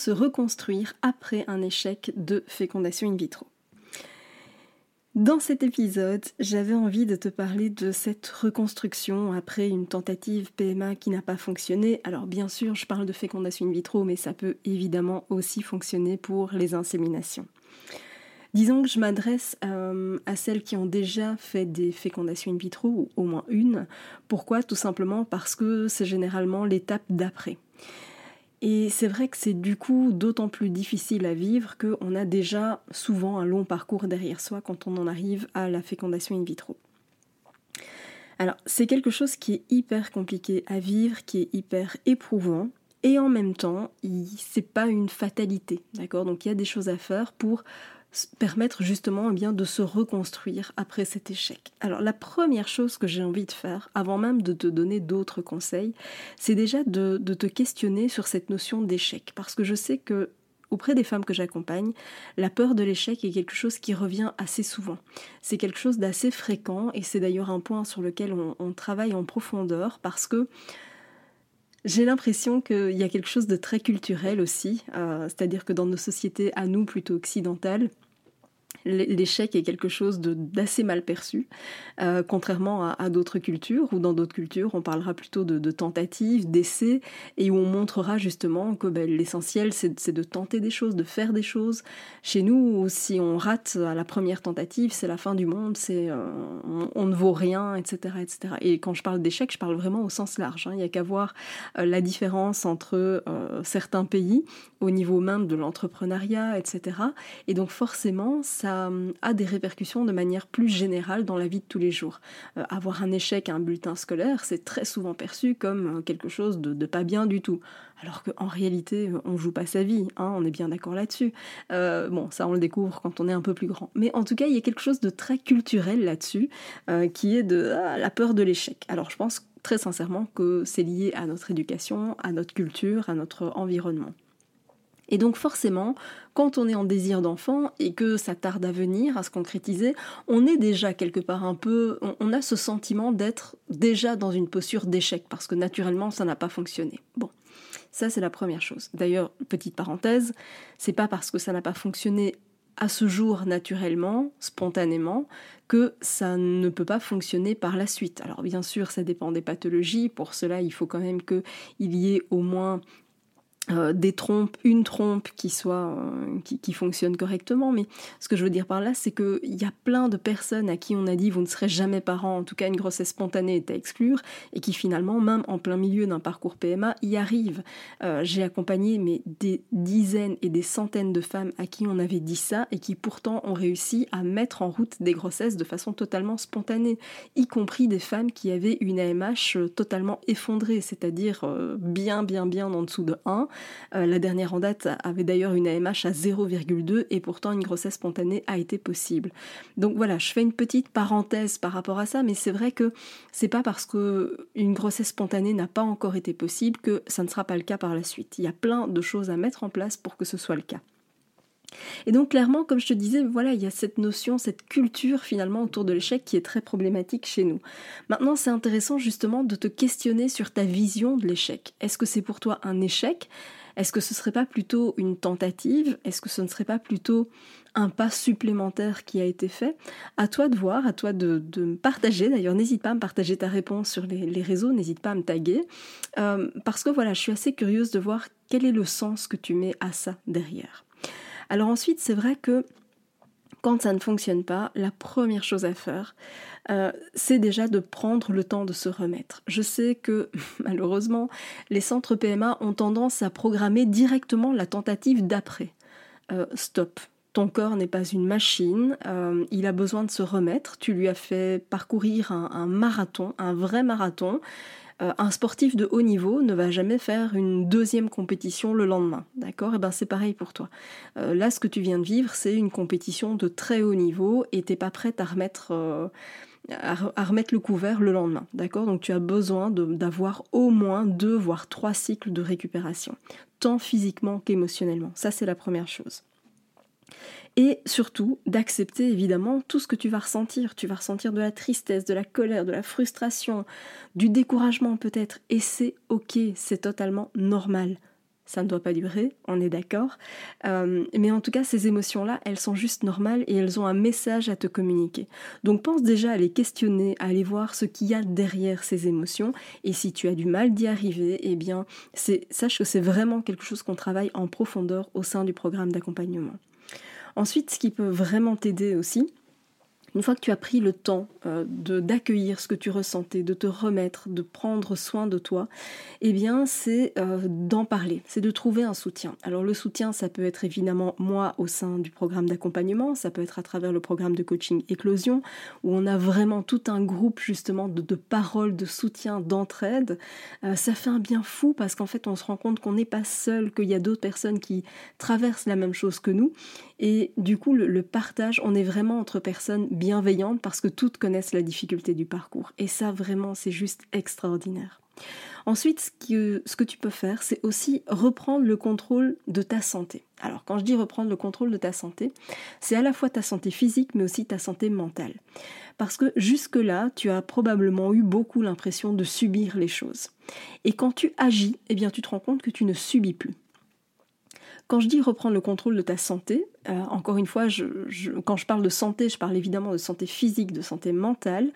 Se reconstruire après un échec de fécondation in vitro dans cet épisode, j'avais envie de te parler de cette reconstruction après une tentative PMA qui n'a pas fonctionné. Alors bien sûr, je parle de fécondation in vitro, mais ça peut évidemment aussi fonctionner pour les inséminations. Disons que je m'adresse euh, à celles qui ont déjà fait des fécondations in vitro, ou au moins une. Pourquoi? Tout simplement parce que c'est généralement l'étape d'après. Et c'est vrai que c'est du coup d'autant plus difficile à vivre qu'on a déjà souvent un long parcours derrière soi quand on en arrive à la fécondation in vitro. Alors c'est quelque chose qui est hyper compliqué à vivre, qui est hyper éprouvant, et en même temps, c'est pas une fatalité, d'accord? Donc il y a des choses à faire pour permettre justement eh bien, de se reconstruire après cet échec. Alors la première chose que j'ai envie de faire, avant même de te donner d'autres conseils, c'est déjà de, de, te questionner sur cette notion d'échec. Parce que je sais que auprès des femmes que j'accompagne, la peur de l'échec est quelque chose qui revient assez souvent. C'est quelque chose d'assez fréquent et c'est d'ailleurs un point sur lequel on, travaille en profondeur parce que j'ai l'impression qu'il y a quelque chose de très culturel aussi, euh, c'est-à-dire que dans nos sociétés à nous plutôt occidentales, l'échec est quelque chose d'assez mal perçu, euh, contrairement à, d'autres cultures, où dans d'autres cultures on parlera plutôt de, tentatives, d'essais, et où on montrera justement que ben, l'essentiel c'est de tenter des choses, de faire des choses. Chez nous, si on rate à la première tentative, c'est la fin du monde, c'est euh, on, ne vaut rien, etc., etc. Et quand je parle d'échec, je parle vraiment au sens large. Hein. Il n'y a qu'à voir euh, la différence entre certains pays au niveau même de l'entrepreneuriat, etc. Et donc forcément, ça euh, a des répercussions de manière plus générale dans la vie de tous les jours. Euh, avoir un échec à un bulletin scolaire, c'est très souvent perçu comme euh, quelque chose de, pas bien du tout. Alors qu'en réalité, on joue pas sa vie, hein, on est bien d'accord là-dessus. bon, ça on le découvre quand on est un peu plus grand. Mais en tout cas, il y a quelque chose de très culturel là-dessus, qui est de ah, la peur de l'échec. Alors je pense très sincèrement que c'est lié à notre éducation, à notre culture, à notre environnement. Et donc forcément, quand on est en désir d'enfant et que ça tarde à venir, à se concrétiser, on est déjà quelque part un peu, on, a ce sentiment d'être déjà dans une posture d'échec parce que naturellement ça n'a pas fonctionné. Bon. Ça, c'est la première chose. D'ailleurs, petite parenthèse, c'est pas parce que ça n'a pas fonctionné à ce jour naturellement, spontanément, que ça ne peut pas fonctionner par la suite. Alors bien sûr, ça dépend des pathologies. Pour cela, il faut quand même qu'il y ait au moins euh, des trompes, une trompe qui soit euh, qui, fonctionne correctement. Mais ce que je veux dire par là, c'est qu'il y a plein de personnes à qui on a dit vous ne serez jamais parent, en tout cas une grossesse spontanée est à exclure, et qui finalement, même en plein milieu d'un parcours PMA, y arrivent. Euh, j'ai accompagné mais des dizaines et des centaines de femmes à qui on avait dit ça et qui pourtant ont réussi à mettre en route des grossesses de façon totalement spontanée, y compris des femmes qui avaient une AMH totalement effondrée, c'est-à-dire bien bien bien en dessous de 1 euh, la dernière en date avait d'ailleurs une AMH à 0,2 et pourtant une grossesse spontanée a été possible. Donc voilà, je fais une petite parenthèse par rapport à ça, mais c'est vrai que c'est pas parce que une grossesse spontanée n'a pas encore été possible que ça ne sera pas le cas par la suite. Il y a plein de choses à mettre en place pour que ce soit le cas. Et donc clairement, comme je te disais, voilà, il y a cette notion, cette culture finalement autour de l'échec qui est très problématique chez nous. Maintenant, c'est intéressant justement de te questionner sur ta vision de l'échec. Est-ce que c'est pour toi un échec? Est-ce que ce serait pas plutôt une tentative? Est-ce que ce ne serait pas plutôt un pas supplémentaire qui a été fait? À toi de voir, à toi de, me partager. D'ailleurs, n'hésite pas à me partager ta réponse sur les, réseaux, n'hésite pas à me taguer. Euh, parce que voilà, je suis assez curieuse de voir quel est le sens que tu mets à ça derrière. Alors ensuite, c'est vrai que quand ça ne fonctionne pas, la première chose à faire, euh, c'est déjà de prendre le temps de se remettre. Je sais que malheureusement, les centres PMA ont tendance à programmer directement la tentative d'après. Euh, stop. Ton corps n'est pas une machine, euh, il a besoin de se remettre. Tu lui as fait parcourir un marathon, un vrai marathon. Euh, un sportif de haut niveau ne va jamais faire une deuxième compétition le lendemain, d'accord? Et eh ben c'est pareil pour toi. Euh, là, ce que tu viens de vivre, c'est une compétition de très haut niveau et t'es pas prête à remettre euh, à, remettre le couvert le lendemain, d'accord? Donc tu as besoin d'avoir au moins deux voire trois cycles de récupération, tant physiquement qu'émotionnellement. Ça c'est la première chose et surtout d'accepter évidemment tout ce que tu vas ressentir. Tu vas ressentir de la tristesse, de la colère, de la frustration, du découragement peut-être, et c'est ok, c'est totalement normal. Ça ne doit pas durer, on est d'accord. Euh, mais en tout cas, ces émotions-là, elles sont juste normales et elles ont un message à te communiquer. Donc pense déjà à les questionner, à aller voir ce qu'il y a derrière ces émotions. Et si tu as du mal d'y arriver, eh bien, sache que c'est vraiment quelque chose qu'on travaille en profondeur au sein du programme d'accompagnement. Ensuite, ce qui peut vraiment t'aider aussi, une fois que tu as pris le temps euh, de d'accueillir ce que tu ressentais, de te remettre, de prendre soin de toi, eh bien c'est euh, d'en parler, c'est de trouver un soutien. Alors le soutien, ça peut être évidemment moi au sein du programme d'accompagnement, ça peut être à travers le programme de coaching Éclosion, où on a vraiment tout un groupe justement de, paroles, de soutien, d'entraide. Euh, ça fait un bien fou parce qu'en fait on se rend compte qu'on n'est pas seul, qu'il y a d'autres personnes qui traversent la même chose que nous. Et du coup, le partage, on est vraiment entre personnes bienveillante parce que toutes connaissent la difficulté du parcours. Et ça, vraiment, c'est juste extraordinaire. Ensuite, ce que, ce que tu peux faire, c'est aussi reprendre le contrôle de ta santé. Alors, quand je dis reprendre le contrôle de ta santé, c'est à la fois ta santé physique, mais aussi ta santé mentale. Parce que jusque-là, tu as probablement eu beaucoup l'impression de subir les choses. Et quand tu agis, eh bien, tu te rends compte que tu ne subis plus. Quand je dis reprendre le contrôle de ta santé, euh, encore une fois, quand je parle de santé, je parle évidemment de santé physique, de santé mentale.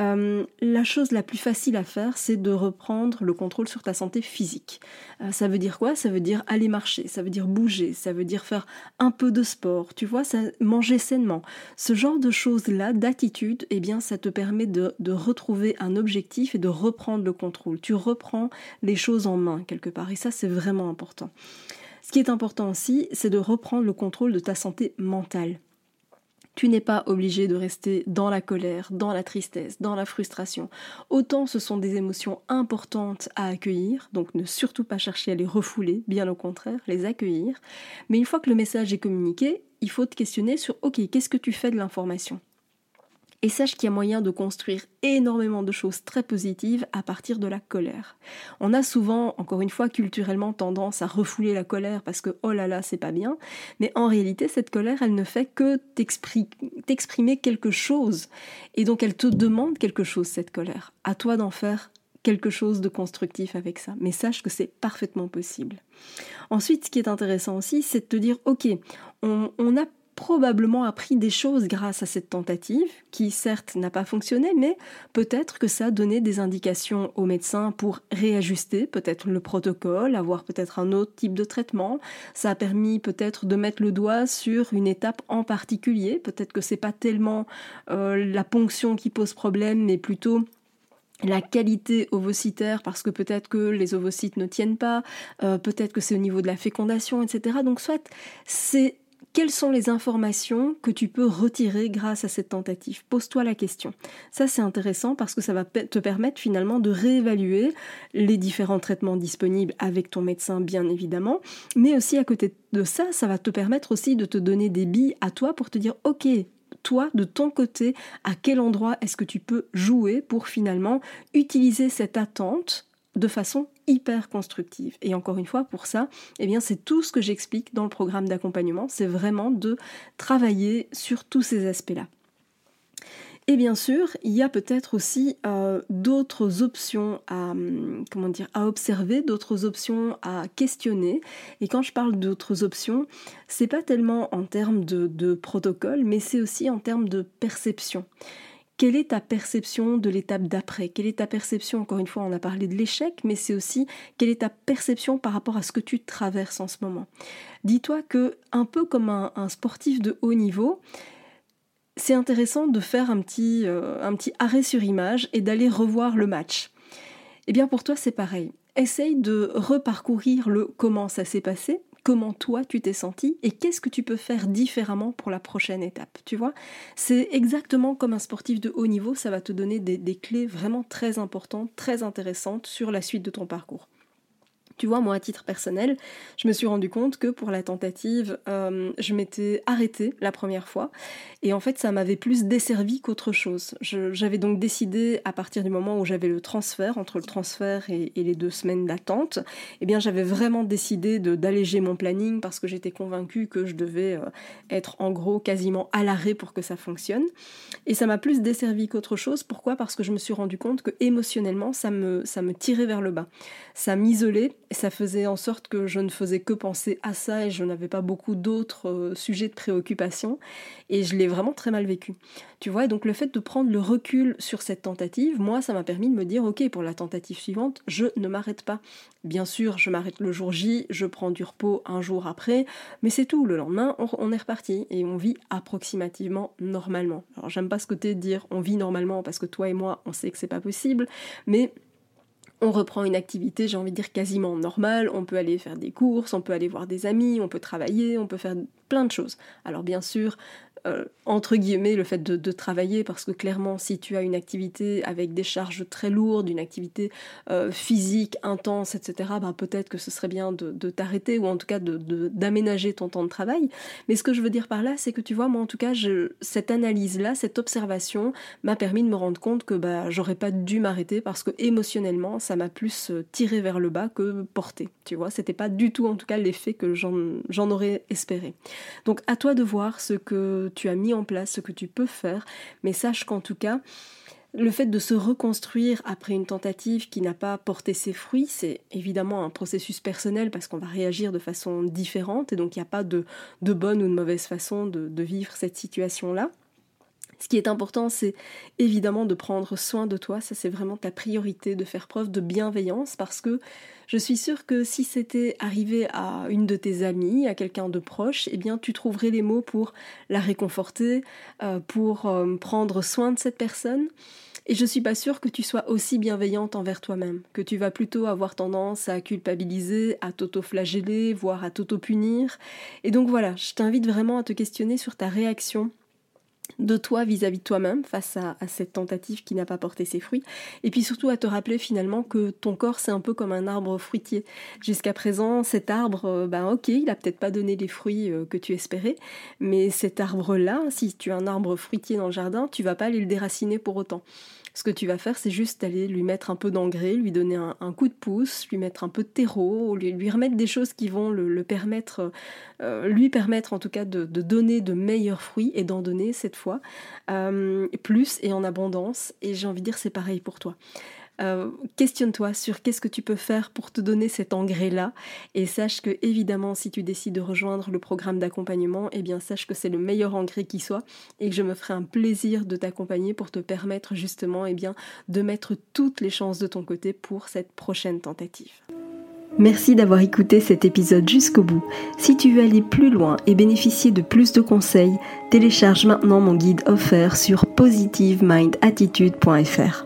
Euh, la chose la plus facile à faire, c'est de reprendre le contrôle sur ta santé physique. Euh, ça veut dire quoi? Ça veut dire aller marcher, ça veut dire bouger, ça veut dire faire un peu de sport, tu vois, manger sainement. Ce genre de choses-là, d'attitude, eh bien, ça te permet de, de retrouver un objectif et de reprendre le contrôle. Tu reprends les choses en main quelque part, et ça, c'est vraiment important. Ce qui est important aussi, c'est de reprendre le contrôle de ta santé mentale. Tu n'es pas obligé de rester dans la colère, dans la tristesse, dans la frustration. Autant ce sont des émotions importantes à accueillir, donc ne surtout pas chercher à les refouler, bien au contraire, les accueillir. Mais une fois que le message est communiqué, il faut te questionner sur OK, qu'est-ce que tu fais de l'information? Et sache qu'il y a moyen de construire énormément de choses très positives à partir de la colère. On a souvent, encore une fois, culturellement tendance à refouler la colère parce que oh là là, c'est pas bien, mais en réalité, cette colère, elle ne fait que t'exprimer quelque chose. Et donc, elle te demande quelque chose, cette colère. À toi d'en faire quelque chose de constructif avec ça. Mais sache que c'est parfaitement possible. Ensuite, ce qui est intéressant aussi, c'est de te dire, ok, on, on a probablement appris des choses grâce à cette tentative, qui certes n'a pas fonctionné, mais peut-être que ça a donné des indications aux médecins pour réajuster peut-être le protocole, avoir peut-être un autre type de traitement. Ça a permis peut-être de mettre le doigt sur une étape en particulier. Peut-être que c'est pas tellement euh, la ponction qui pose problème, mais plutôt la qualité ovocitaire parce que peut-être que les ovocytes ne tiennent pas, euh, peut-être que c'est au niveau de la fécondation, etc. Donc soit c'est quelles sont les informations que tu peux retirer grâce à cette tentative? Pose-toi la question. Ça, c'est intéressant parce que ça va te permettre finalement de réévaluer les différents traitements disponibles avec ton médecin, bien évidemment. Mais aussi à côté de ça, ça va te permettre aussi de te donner des billes à toi pour te dire, OK, toi, de ton côté, à quel endroit est-ce que tu peux jouer pour finalement utiliser cette attente de façon hyper constructive. Et encore une fois, pour ça, eh bien, c'est tout ce que j'explique dans le programme d'accompagnement, c'est vraiment de travailler sur tous ces aspects-là. Et bien sûr, il y a peut-être aussi euh, d'autres options à, hum, à observer, d'autres options à questionner. Et quand je parle d'autres options, c'est pas tellement en termes de protocole, mais c'est aussi en termes de perception. Quelle est ta perception de l'étape d'après? Quelle est ta perception, encore une fois, on a parlé de l'échec, mais c'est aussi quelle est ta perception par rapport à ce que tu traverses en ce moment? Dis-toi que, un peu comme un, sportif de haut niveau, c'est intéressant de faire un petit, euh, un petit arrêt sur image et d'aller revoir le match. Eh bien pour toi c'est pareil. Essaye de reparcourir le comment ça s'est passé, comment toi tu t'es senti et qu'est-ce que tu peux faire différemment pour la prochaine étape. Tu vois, c'est exactement comme un sportif de haut niveau, ça va te donner des clés vraiment très importantes, très intéressantes sur la suite de ton parcours. Tu vois, moi, à titre personnel, je me suis rendu compte que pour la tentative, euh, je m'étais arrêtée la première fois. Et en fait, ça m'avait plus desservi qu'autre chose. J'avais donc décidé, à partir du moment où j'avais le transfert, entre le transfert et, les deux semaines d'attente, eh bien, j'avais vraiment décidé d'alléger mon planning parce que j'étais convaincue que je devais euh, être en gros quasiment à l'arrêt pour que ça fonctionne. Et ça m'a plus desservi qu'autre chose. Pourquoi? Parce que je me suis rendu compte que émotionnellement, ça me, ça me tirait vers le bas. Ça m'isolait ça faisait en sorte que je ne faisais que penser à ça et je n'avais pas beaucoup d'autres euh, sujets de préoccupation et je l'ai vraiment très mal vécu. Tu vois, donc le fait de prendre le recul sur cette tentative, moi, ça m'a permis de me dire, ok, pour la tentative suivante, je ne m'arrête pas. Bien sûr, je m'arrête le jour J, je prends du repos un jour après, mais c'est tout. Le lendemain, on, est reparti et on vit approximativement normalement. Alors j'aime pas ce côté de dire on vit normalement parce que toi et moi, on sait que c'est pas possible, mais on reprend une activité, j'ai envie de dire quasiment normale, on peut aller faire des courses, on peut aller voir des amis, on peut travailler, on peut faire plein de choses. Alors bien sûr, euh, entre guillemets le fait de, travailler parce que clairement si tu as une activité avec des charges très lourdes, une activité euh, physique intense, etc., ben peut-être que ce serait bien de, t'arrêter ou en tout cas d'aménager ton temps de travail. Mais ce que je veux dire par là, c'est que tu vois, moi en tout cas, cette analyse-là, cette observation m'a permis de me rendre compte que bah, j'aurais pas dû m'arrêter parce que émotionnellement, ça m'a plus euh, tiré vers le bas que porté. Tu vois, c'était pas du tout en tout cas l'effet que j'en aurais espéré. Donc à toi de voir ce que tu as mis en place, ce que tu peux faire, mais sache qu'en tout cas, le fait de se reconstruire après une tentative qui n'a pas porté ses fruits, c'est évidemment un processus personnel parce qu'on va réagir de façon différente et donc il n'y a pas de, bonne ou de mauvaise façon de vivre cette situation-là. Ce qui est important, c'est évidemment de prendre soin de toi, ça c'est vraiment ta priorité, de faire preuve de bienveillance, parce que je suis sûre que si c'était arrivé à une de tes amies, à quelqu'un de proche, eh bien tu trouverais les mots pour la réconforter, euh, pour euh, prendre soin de cette personne. Et je suis pas sûre que tu sois aussi bienveillante envers toi-même, que tu vas plutôt avoir tendance à culpabiliser, à t'auto-flageller, voire à t'auto-punir. Et donc voilà, je t'invite vraiment à te questionner sur ta réaction de toi vis-à-vis de toi-même face à, cette tentative qui n'a pas porté ses fruits, et puis surtout à te rappeler finalement que ton corps c'est un peu comme un arbre fruitier. Jusqu'à présent, cet arbre, ben ok, il a peut-être pas donné les fruits euh, que tu espérais, mais cet arbre-là, si tu as un arbre fruitier dans le jardin, tu vas pas aller le déraciner pour autant ce que tu vas faire, c'est juste aller lui mettre un peu d'engrais, lui donner un, coup de pouce, lui mettre un peu de terreau, lui, remettre des choses qui vont le, permettre, euh, lui permettre en tout cas de, donner de meilleurs fruits et d'en donner cette fois euh, plus et en abondance. Et j'ai envie de dire, c'est pareil pour toi. Euh, questionne-toi sur qu'est-ce que tu peux faire pour te donner cet engrais-là et sache que évidemment si tu décides de rejoindre le programme d'accompagnement, eh bien sache que c'est le meilleur engrais qui soit et que je me ferai un plaisir de t'accompagner pour te permettre justement eh bien, de mettre toutes les chances de ton côté pour cette prochaine tentative. Merci d'avoir écouté cet épisode jusqu'au bout. Si tu veux aller plus loin et bénéficier de plus de conseils, télécharge maintenant mon guide offert sur positivemindattitude.fr.